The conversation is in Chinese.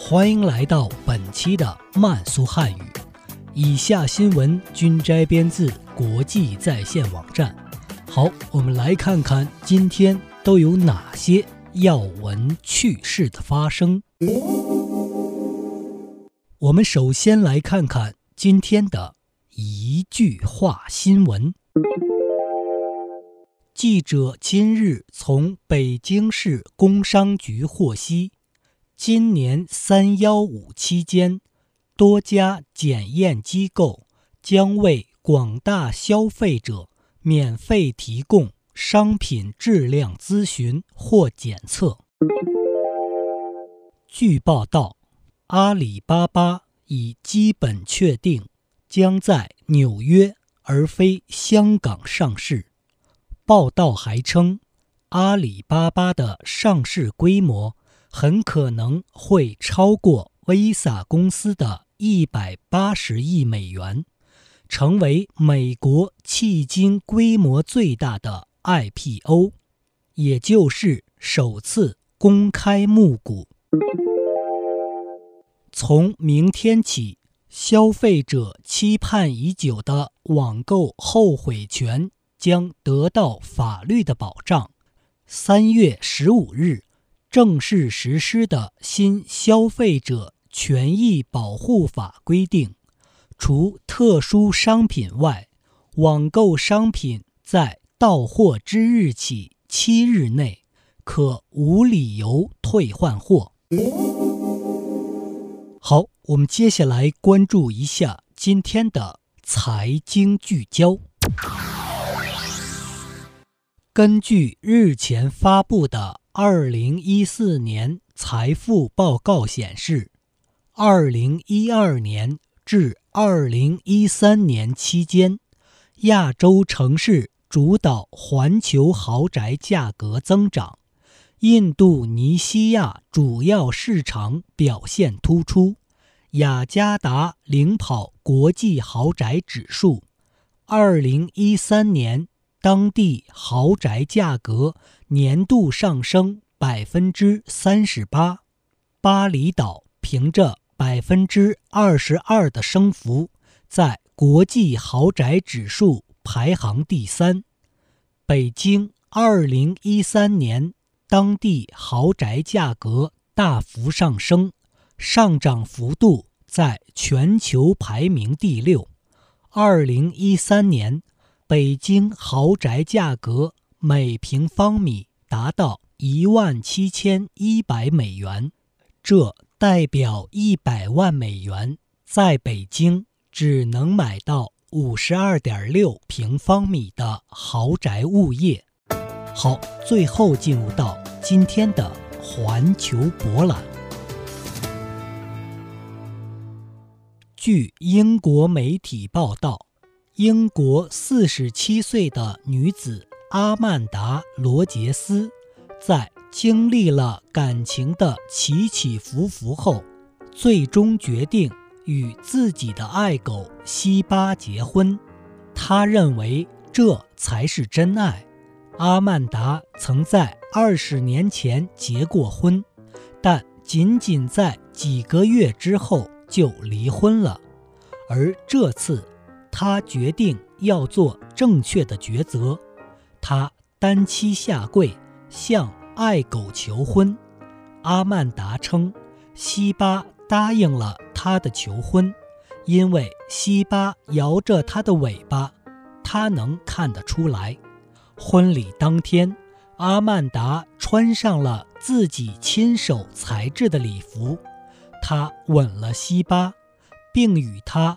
欢迎来到本期的慢速汉语。以下新闻均摘编自国际在线网站。好，我们来看看今天都有哪些要闻趣事的发生。我们首先来看看今天的一句话新闻。记者今日从北京市工商局获悉，今年三幺五期间，多家检验机构将为广大消费者免费提供商品质量咨询或检测。据报道，阿里巴巴已基本确定将在纽约而非香港上市。报道还称，阿里巴巴的上市规模很可能会超过 Visa 公司的一百八十亿美元，成为美国迄今规模最大的 IPO，也就是首次公开募股。从明天起，消费者期盼已久的网购后悔权。将得到法律的保障。三月十五日正式实施的新消费者权益保护法规定，除特殊商品外，网购商品在到货之日起七日内可无理由退换货。好，我们接下来关注一下今天的财经聚焦。根据日前发布的二零一四年财富报告显示，二零一二年至二零一三年期间，亚洲城市主导环球豪宅价格增长，印度尼西亚主要市场表现突出，雅加达领跑国际豪宅指数。二零一三年。当地豪宅价格年度上升百分之三十八，巴厘岛凭着百分之二十二的升幅，在国际豪宅指数排行第三。北京二零一三年当地豪宅价格大幅上升，上涨幅度在全球排名第六。二零一三年。北京豪宅价格每平方米达到一万七千一百美元，这代表一百万美元在北京只能买到五十二点六平方米的豪宅物业。好，最后进入到今天的环球博览。据英国媒体报道。英国四十七岁的女子阿曼达·罗杰斯，在经历了感情的起起伏伏后，最终决定与自己的爱狗西巴结婚。她认为这才是真爱。阿曼达曾在二十年前结过婚，但仅仅在几个月之后就离婚了，而这次。他决定要做正确的抉择，他单膝下跪向爱狗求婚。阿曼达称，西巴答应了他的求婚，因为西巴摇着他的尾巴，他能看得出来。婚礼当天，阿曼达穿上了自己亲手裁制的礼服，他吻了西巴，并与他